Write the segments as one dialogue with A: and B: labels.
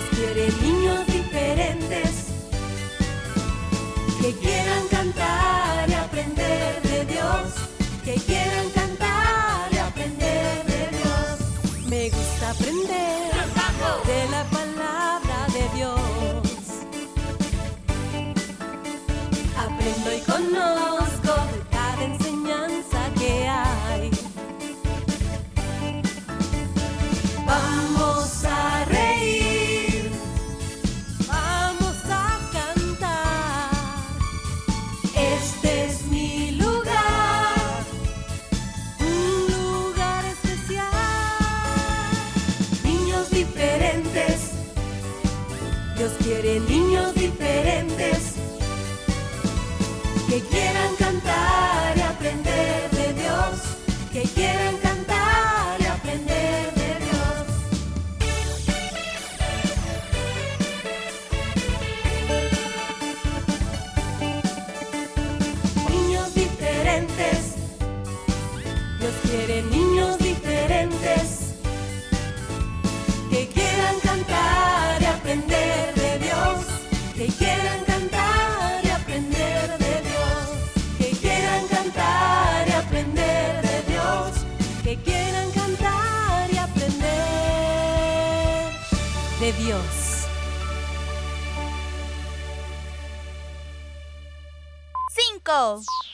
A: Dios quiere niños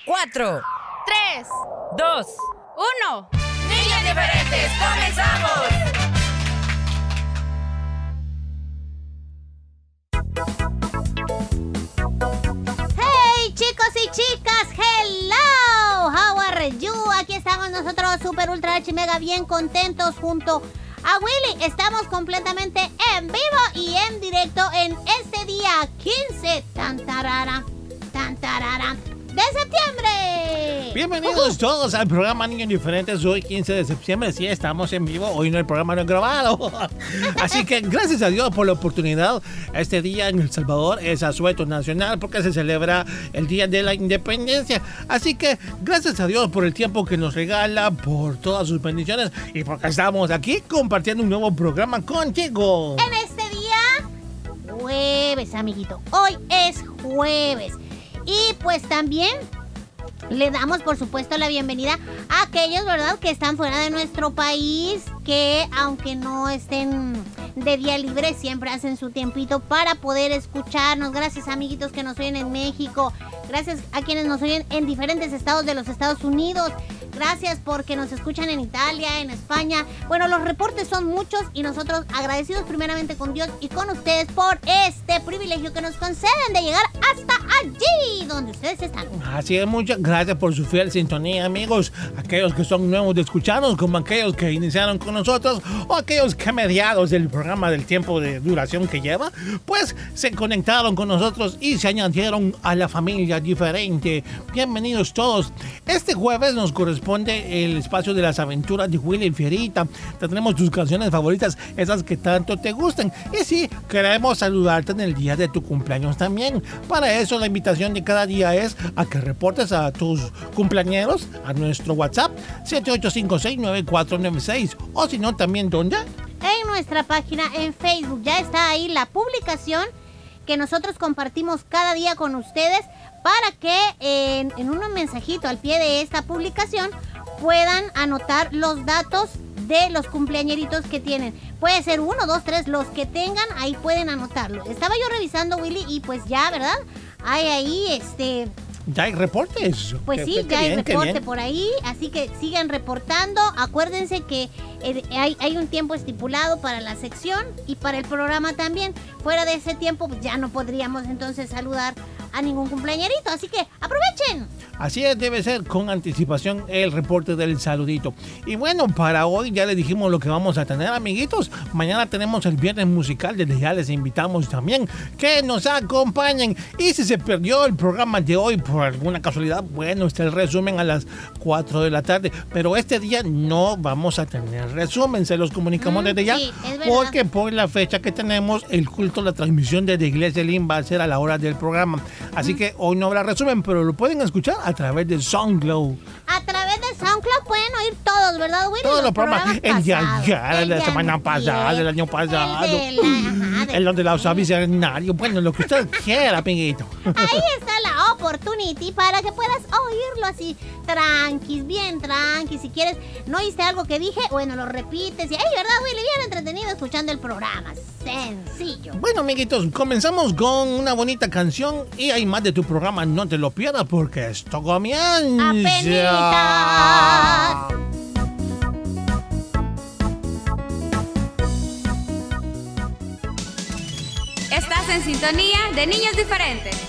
A: 4, 3, 2, 1. Niñas diferentes,
B: comenzamos.
C: ¡Hey chicos y chicas! ¡Hello! How are you? Aquí estamos nosotros super ultra H mega bien contentos junto a Willy. Estamos completamente en vivo y en directo en este día 15. Tan tarara, tan tarara de septiembre.
D: Bienvenidos todos al programa Niños Diferentes. Hoy 15 de septiembre, sí, estamos en vivo. Hoy no el programa no es grabado. Así que gracias a Dios por la oportunidad. Este día en El Salvador es asueto nacional porque se celebra el Día de la Independencia. Así que gracias a Dios por el tiempo que nos regala, por todas sus bendiciones y porque estamos aquí compartiendo un nuevo programa contigo.
C: En este día, jueves, amiguito. Hoy es jueves. Y pues también le damos, por supuesto, la bienvenida a aquellos, ¿verdad?, que están fuera de nuestro país, que aunque no estén de día libre, siempre hacen su tiempito para poder escucharnos. Gracias, amiguitos que nos oyen en México. Gracias a quienes nos oyen en diferentes estados de los Estados Unidos. Gracias porque nos escuchan en Italia, en España. Bueno, los reportes son muchos y nosotros agradecidos primeramente con Dios y con ustedes por este privilegio que nos conceden de llegar hasta allí donde ustedes están.
D: Así es, muchas gracias por su fiel sintonía, amigos. Aquellos que son nuevos de escucharnos, como aquellos que iniciaron con nosotros, o aquellos que a mediados del programa del tiempo de duración que lleva, pues se conectaron con nosotros y se añadieron a la familia diferente. Bienvenidos todos. Este jueves nos corresponde el espacio de las aventuras de Willy Fierita. Tendremos tus canciones favoritas, esas que tanto te gustan. Y sí, queremos saludarte en el día de tu cumpleaños también. Para eso la invitación de cada día es a que reportes a tus cumpleañeros a nuestro WhatsApp 78569496 o si no también ¿dónde?
C: En nuestra página en Facebook ya está ahí la publicación que nosotros compartimos cada día con ustedes para que en, un mensajito al pie de esta publicación puedan anotar los datos de los cumpleañeritos que tienen. Puede ser uno, dos, tres, los que tengan, ahí pueden anotarlo. Estaba yo revisando, Willy, y pues ya, ¿verdad? Hay ahí, este,
D: Ya hay reportes.
C: pues sí,
D: qué
C: ya hay
D: bien,
C: reporte por ahí, así que sigan reportando. Acuérdense que eh, hay, hay un tiempo estipulado para la sección y para el programa también. Fuera de ese tiempo, pues ya no podríamos entonces saludar a ningún cumpleañerito, así que aprovechen.
D: Así es, debe ser con anticipación el reporte del saludito. Y bueno, para hoy ya les dijimos lo que vamos a tener, amiguitos. Mañana tenemos el viernes musical, desde ya les invitamos también que nos acompañen. Y si se perdió el programa de hoy por alguna casualidad, bueno, está el resumen a las 4 de la tarde. Pero este día no vamos a tener resumen, se los comunicamos
C: Mm,
D: desde ya.
C: sí,
D: porque por la fecha que tenemos, el culto, la transmisión desde Iglesia Lim va a ser a la hora del programa. Así que hoy no habrá resumen, pero lo pueden escuchar a través de SoundCloud.
C: A pueden oír todos, ¿verdad, Willy?
D: Todos los programas. El
C: pasados.
D: el de la semana pasada, del año pasado.
C: El la- ajá,
D: El donde la usa bicentenario. Bueno, lo que usted quiera, amiguito.
C: Ahí está la opportunity para que puedas oírlo así, tranquis, bien tranquis. Si quieres, no oíste algo que dije, bueno, lo repites. Y ahí, ¿verdad, Willy? Bien entretenido escuchando el programa. Sencillo.
D: Bueno, amiguitos, comenzamos con una bonita canción y hay más de tu programa. No te lo pierdas porque esto comienza.
C: ¡Apenitas!
E: Sintonía de niños diferentes.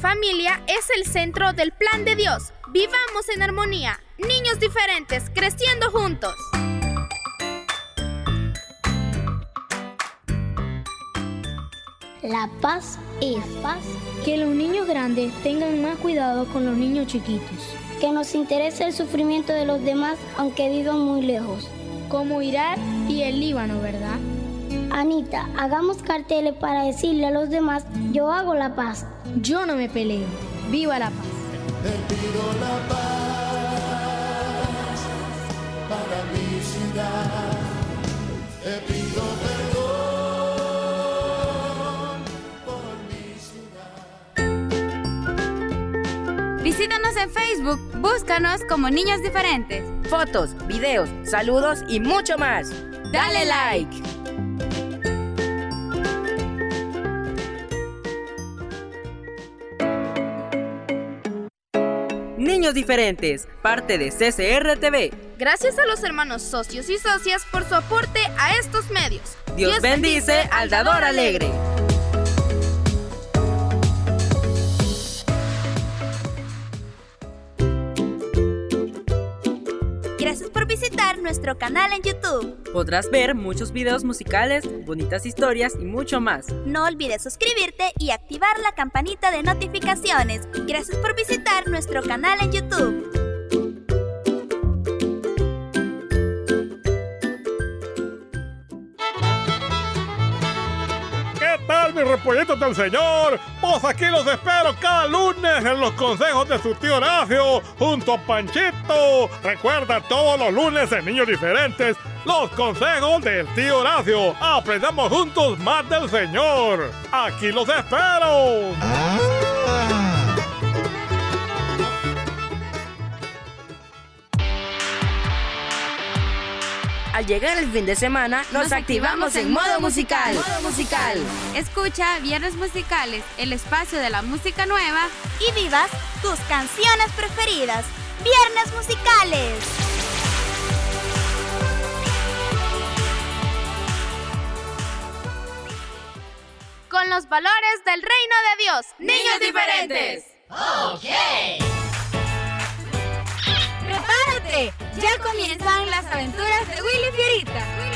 E: Familia es el centro del plan de Dios. Vivamos en armonía. Niños diferentes, creciendo juntos.
F: La paz es paz. Que los niños grandes tengan más cuidado con los niños chiquitos. Que nos interese el sufrimiento de los demás aunque vivan muy lejos. Como Irak y el Líbano, ¿verdad? Anita, hagamos carteles para decirle a los demás, yo hago la paz. Yo no me peleo. Viva la paz.
E: Visítanos en Facebook, búscanos como Niños Diferentes.
B: Fotos, videos, saludos y mucho más. Dale like. Niños diferentes, parte de CCR TV.
E: Gracias a los hermanos socios y socias por su aporte a estos medios.
B: Dios, bendice al dador alegre.
E: Gracias por visitar nuestro canal en YouTube.
B: Podrás ver muchos videos musicales, bonitas historias y mucho más.
E: No olvides suscribirte y activar la campanita de notificaciones. Gracias por visitar nuestro canal en YouTube.
G: ¿Qué tal, mis repollitos del Señor? Pues aquí los espero cada lunes en los consejos de su tío Horacio, junto a Panchito. Recuerda todos los lunes en Niños Diferentes, los consejos del tío Horacio. Aprendamos juntos más del Señor. Aquí los espero.
H: Al llegar el fin de semana, nos, activamos en modo musical. Modo musical.
I: Escucha Viernes Musicales, el espacio de la música nueva.
J: y vivas tus canciones preferidas. Viernes musicales.
I: Con los valores del reino de Dios. Niños diferentes.
J: ¡Prepárate! Ya comienzan las aventuras de Willy Fierita.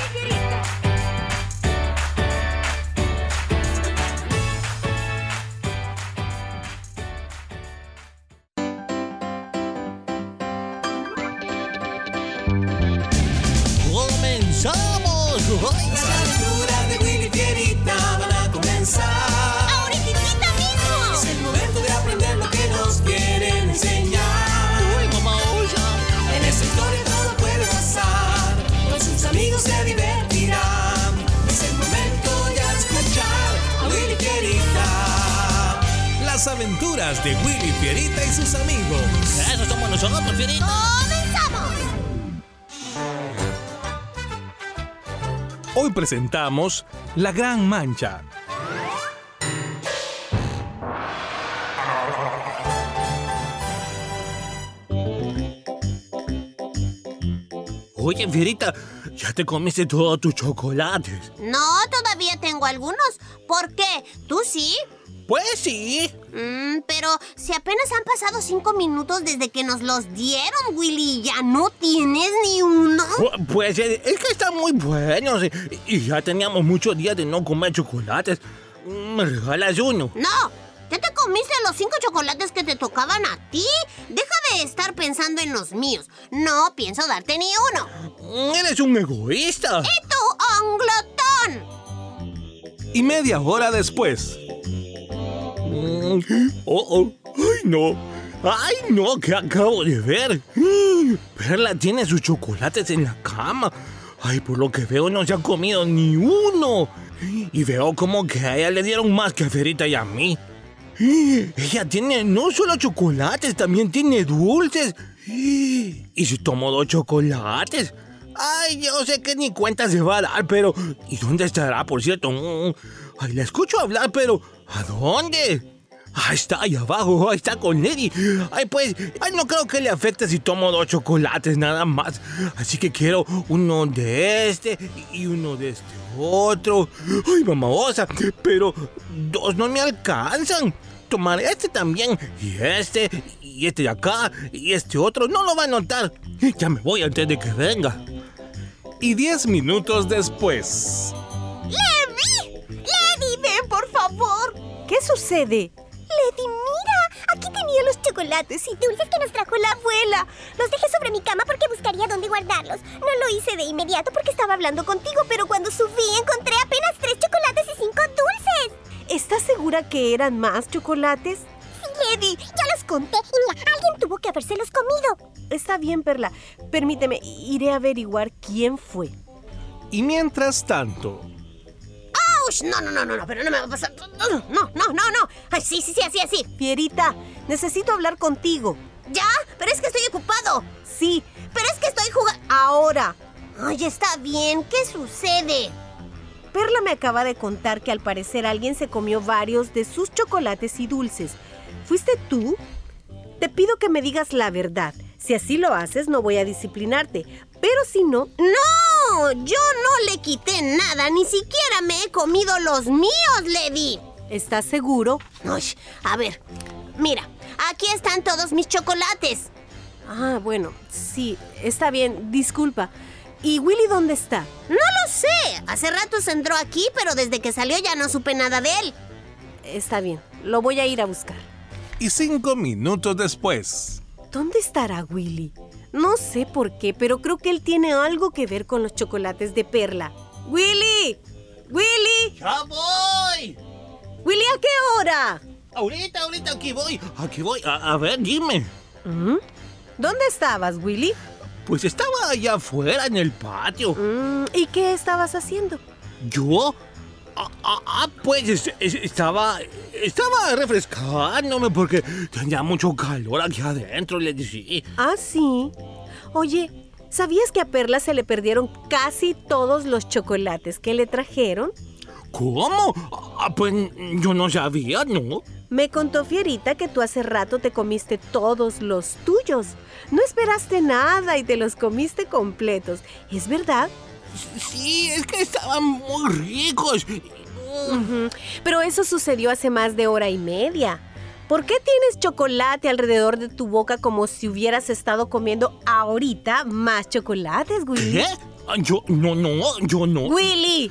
K: De Willy Fierita
L: y sus amigos.
D: Eso somos nosotros, Fierita.
J: ¡Comenzamos!
L: Hoy presentamos La Gran Mancha.
D: Oye, Fierita, ya te comiste todos tus chocolates.
M: No, todavía tengo algunos. ¿Por qué? ¿Tú sí?
D: Pues sí.
M: Mm, pero si apenas han pasado cinco minutos desde que nos los dieron, Willy, ¿ya no tienes ni uno?
D: Pu- Pues eh, es que están muy buenos eh, y ya teníamos muchos días de no comer chocolates. Mm, ¿Me regalas uno?
M: No, ya te comiste los cinco chocolates que te tocaban a ti. Deja de estar pensando en los míos. No pienso darte ni uno.
D: Mm, Eres un egoísta.
M: ¡Y tú, onglotón!
L: Y media hora después.
D: Mm, Oh, oh. Ay, no. Ay, no, que acabo de ver. Mm, Perla tiene sus chocolates en la cama. Ay, por lo que veo no se ha comido ni uno. Y veo como que a ella le dieron más que a Ferita y a mí. Ella tiene no solo chocolates, también tiene dulces. ¿Y si tomo dos chocolates? Ay, yo sé que ni cuenta se va a dar, pero... ¿Y dónde estará, por cierto? Ay, la escucho hablar, pero... ¿A dónde? Ahí está, ahí abajo, ahí está con Lady. Ay, pues, ay, no creo que le afecte si tomo dos chocolates nada más. Así que quiero uno de este y uno de este otro. Ay, mamaosa, pero dos no me alcanzan. Tomar este también, y este, y este de acá, y este otro, no lo va a notar. Ya me voy antes de que venga.
L: Y diez minutos después.
J: ¡Levi! ¡Levi, ven, por favor!
N: ¿Qué sucede?
J: Lady, mira, aquí tenía los chocolates y dulces que nos trajo la abuela. Los dejé sobre mi cama porque buscaría dónde guardarlos. No lo hice de inmediato porque estaba hablando contigo, pero cuando subí encontré apenas tres chocolates y cinco dulces.
N: ¿Estás segura que eran más chocolates?
J: Lady, ya los conté y mira, alguien tuvo que habérselos comido.
N: Está bien, Perla. Permíteme, iré a averiguar quién fue.
L: Y mientras tanto.
M: ¡Auch! No, no, no, no, no, pero no me va a pasar. No, no, no, no, no. Ay, sí, sí, sí, así, así.
N: Fierita, necesito hablar contigo.
M: ¿Ya? Pero es que estoy ocupado.
N: Sí,
M: Pero es que estoy jugando.
N: ahora.
M: Ay, está bien. ¿Qué sucede?
N: Perla me acaba de contar que al parecer alguien se comió varios de sus chocolates y dulces. ¿Fuiste tú? Te pido que me digas la verdad. Si así lo haces, no voy a disciplinarte. Pero si no,
M: No, yo no le quité nada. Ni siquiera me he comido los míos, Lady.
N: ¿estás seguro?
M: Ay, a ver, mira, aquí están todos mis chocolates.
N: Ah, bueno, sí, está bien, disculpa. ¿Y Willy dónde está?
M: No lo sé. Hace rato se entró aquí, pero desde que salió ya no supe nada de él.
N: Está bien, lo voy a ir a buscar.
L: Y cinco minutos después.
N: ¿Dónde estará Willy? No sé por qué, pero creo que él tiene algo que ver con los chocolates de perla. ¡Willy! ¡Willy!
D: ¡Ya voy!
N: ahorita?
D: Ahorita, ahorita, aquí voy. Aquí voy. A, a ver, dime.
N: ¿Mm? ¿Dónde estabas, Willy?
D: Pues estaba allá afuera en el patio.
N: Mm, ¿Y qué estabas haciendo?
D: ¿Yo? Ah, ah, ah, pues es- es- estaba. Estaba refrescándome porque tenía mucho calor aquí adentro, le decía.
N: Ah, sí. Oye, ¿sabías que a Perla se le perdieron casi todos los chocolates que le trajeron?
D: ¿Cómo? Ah, pues yo no sabía, ¿no?
N: Me contó Fierita que tú hace rato te comiste todos los tuyos. No esperaste nada y te los comiste completos. ¿Es verdad?
D: Sí, es que estaban muy ricos.
N: Pero eso sucedió hace más de hora y media. ¿Por qué tienes chocolate alrededor de tu boca como si hubieras estado comiendo ahorita más chocolates, Willy?
D: ¿Qué? Ah, Yo, no, no, yo no.
N: Willy,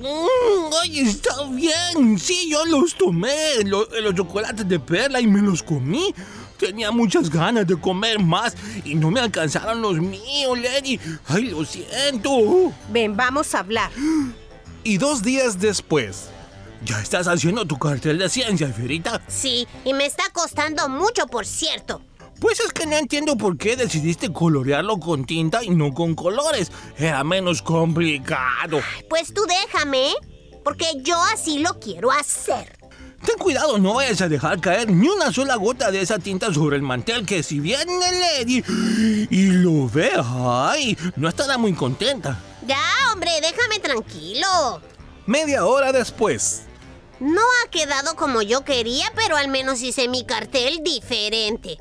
D: Mm, ay, está bien. Sí, yo los tomé, lo- los, chocolates de perla y me los comí. Tenía muchas ganas de comer más y no me alcanzaron los míos, Lady. Ay, lo siento.
N: ven, vamos a hablar.
L: Y dos días después,
D: ¿Ya estás haciendo tu cartel de ciencia, Fierita?
M: Sí, y me está costando mucho, por cierto.
D: Pues es que no entiendo por qué decidiste colorearlo con tinta y no con colores. Era menos complicado.
M: Pues tú déjame, porque yo así lo quiero hacer.
D: Ten cuidado, no vayas a dejar caer ni una sola gota de esa tinta sobre el mantel, que si viene Lady y lo ve, ay, no estará muy contenta.
M: Ya, hombre, déjame tranquilo.
L: media hora después,
M: No ha quedado como yo quería, pero al menos hice mi cartel diferente.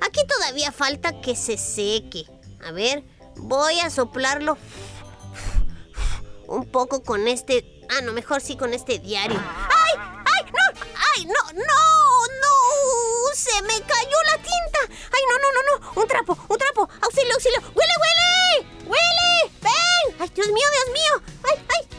M: Aquí todavía falta que se seque. A ver, voy a soplarlo un poco con este... Ah, no, mejor sí con este diario. ¡Ay! ¡Ay! ¡No! ¡Ay! ¡No! ¡No! ¡No! ¡Se me cayó la tinta! ¡Ay, no, no, no, no! ¡Un trapo! ¡Un trapo! ¡Auxilio, auxilio! ¡Huele, huele! ¡Huele! ¡Ven! ¡Ay, Dios mío, Dios mío! ¡Ay, ay!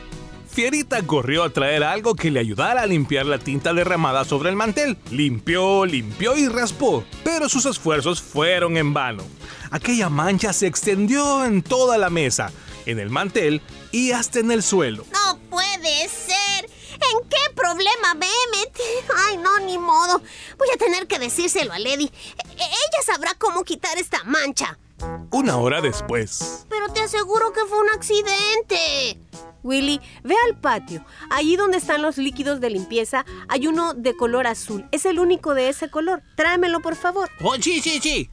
L: Fierita corrió a traer algo que le ayudara a limpiar la tinta derramada sobre el mantel. Limpió, limpió y raspó, pero sus esfuerzos fueron en vano. Aquella mancha se extendió en toda la mesa, en el mantel y hasta en el suelo.
M: No puede ser. ¿En qué problema me he metido? Ay, no, ni modo. Voy a tener que decírselo a Lady. E- Ella sabrá cómo quitar esta mancha.
L: Una hora después,
M: Pero te aseguro que fue un accidente.
N: Willy, ve al patio. Allí donde están los líquidos de limpieza hay uno de color azul. Es el único de ese color. Tráemelo, por favor.
D: Oh, sí, sí, sí.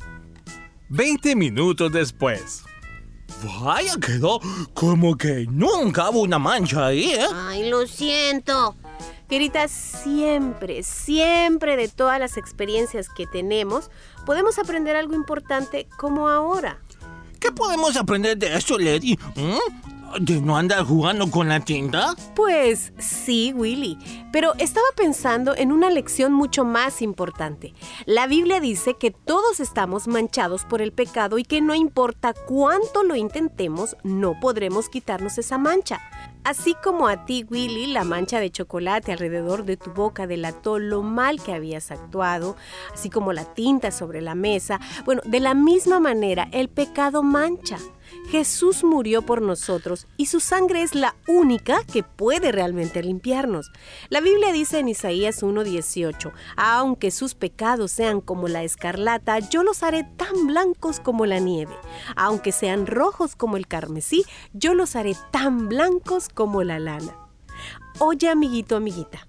L: 20 minutos después.
D: Vaya, quedó como que nunca hubo una mancha ahí, ¿eh?
M: Ay, lo siento.
N: Querida, siempre, siempre de todas las experiencias que tenemos, podemos aprender algo importante como ahora.
D: ¿Qué podemos aprender de esto, Lady? ¿Mm? ¿De no andar jugando con la tinta?
N: Pues sí, Willy, pero estaba pensando en una lección mucho más importante. La Biblia dice que todos estamos manchados por el pecado y que no importa cuánto lo intentemos, no podremos quitarnos esa mancha. Así como a ti, Willy, la mancha de chocolate alrededor de tu boca delató lo mal que habías actuado, así como la tinta sobre la mesa, bueno, de la misma manera el pecado mancha. Jesús murió por nosotros y su sangre es la única que puede realmente limpiarnos. La Biblia dice en Isaías 1:18, aunque sus pecados sean como la escarlata, yo los haré tan blancos como la nieve. Aunque sean rojos como el carmesí, yo los haré tan blancos como la lana. Oye, amiguito, amiguita,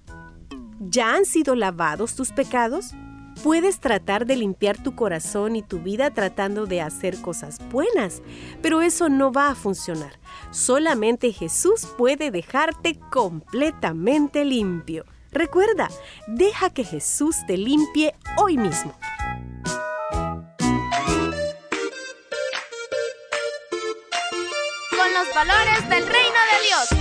N: ¿ya han sido lavados tus pecados? Puedes tratar de limpiar tu corazón y tu vida tratando de hacer cosas buenas, pero eso no va a funcionar. Solamente Jesús puede dejarte completamente limpio. Recuerda, deja que Jesús te limpie hoy mismo.
O: Con los valores del reino de Dios.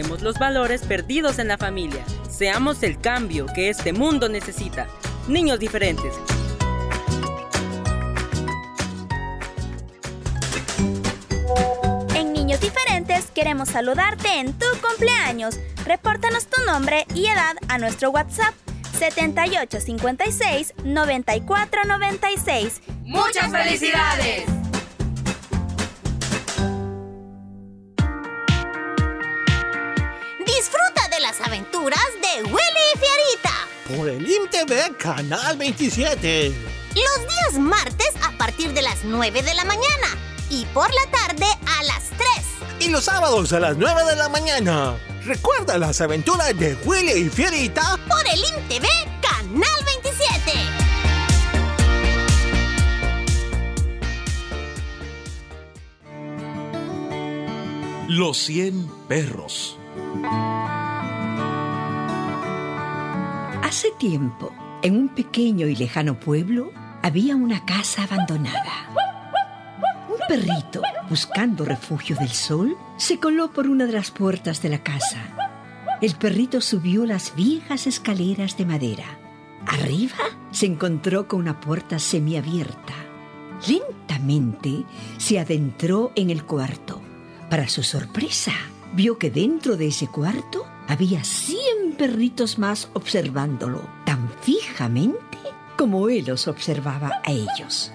B: Rescatemos los valores perdidos en la familia. Seamos el cambio que este mundo necesita. Niños diferentes.
E: En Niños Diferentes queremos saludarte en tu cumpleaños. Repórtanos tu nombre y edad a nuestro WhatsApp 7856 9496.
B: ¡Muchas felicidades!
D: IMTV Canal 27.
C: Los días martes a partir de las 9 de la mañana y por la tarde a las 3.
D: Y los sábados a las 9 de la mañana. Recuerda las aventuras de Willy y Fierita.
C: Por el IMTV Canal 27.
P: Los 100 perros.
Q: Hace tiempo, en un pequeño y lejano pueblo, había una casa abandonada. Un perrito, buscando refugio del sol, se coló por una de las puertas de la casa. El perrito subió las viejas escaleras de madera. Arriba se encontró con una puerta semiabierta. Lentamente se adentró en el cuarto. Para su sorpresa, vio que dentro de ese cuarto había perritos más observándolo, tan fijamente como él los observaba a ellos.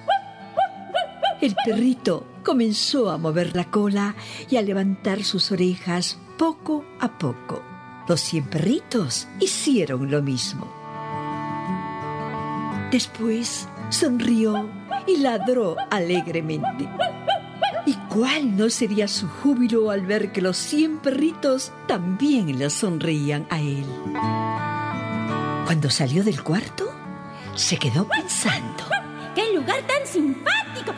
Q: El perrito comenzó a mover la cola y a levantar sus orejas poco a poco. Los cien perritos hicieron lo mismo. Después sonrió y ladró alegremente. ¿Y cuál no sería su júbilo al ver que los cien perritos también le sonreían a él? Cuando salió del cuarto, se quedó pensando.
R: ¡Qué lugar tan simpático!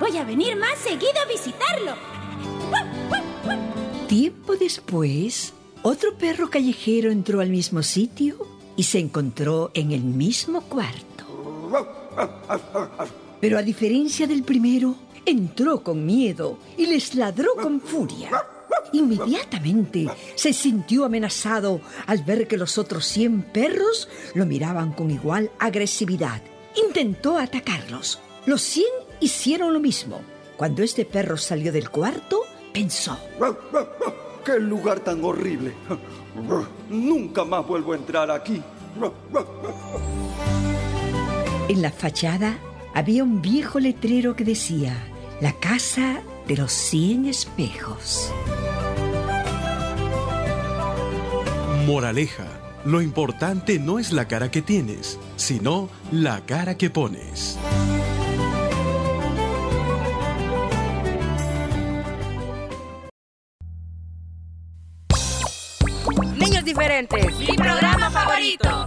R: Voy a venir más seguido a visitarlo.
Q: Tiempo después, otro perro callejero entró al mismo sitio y se encontró en el mismo cuarto. Pero a diferencia del primero, entró con miedo y les ladró con furia. Inmediatamente se sintió amenazado al ver que los otros 100 perros lo miraban con igual agresividad. Intentó atacarlos. Los 100 hicieron lo mismo. Cuando este perro salió del cuarto, pensó.
S: ¡Qué lugar tan horrible! Nunca más vuelvo a entrar aquí.
Q: En la fachada había un viejo letrero que decía, la casa de los 100 espejos.
P: Moraleja. Lo importante no es la cara que tienes, sino la cara que pones.
B: Niños diferentes.
E: Mi programa favorito.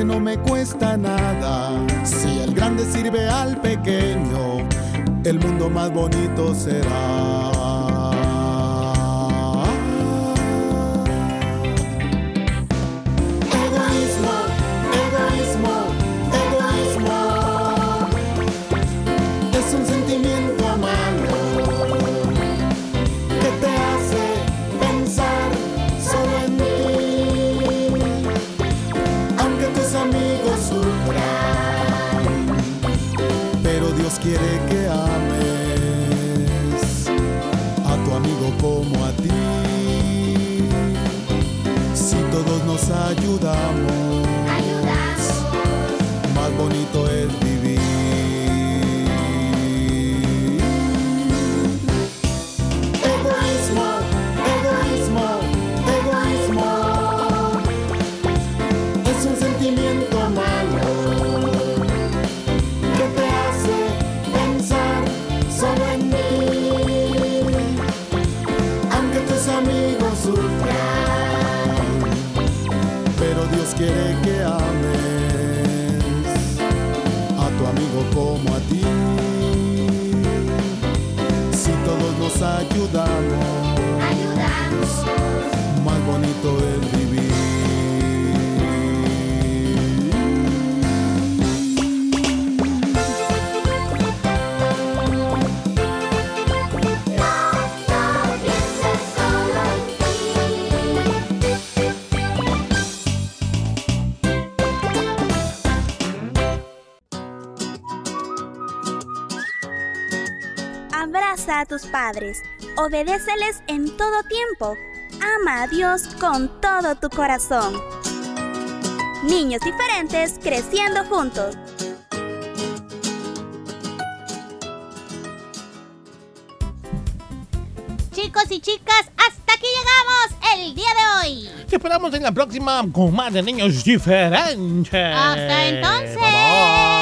T: No me cuesta nada. Si el grande sirve al pequeño, el mundo más bonito será. Nos nos
E: Abraza a tus padres, obedéceles en todo tiempo, ama a Dios con todo tu corazón. Niños diferentes creciendo juntos.
C: Chicos y chicas, hasta aquí llegamos el día de hoy.
D: Te esperamos en la próxima con más de niños diferentes.
C: Hasta entonces.
D: Bye, bye.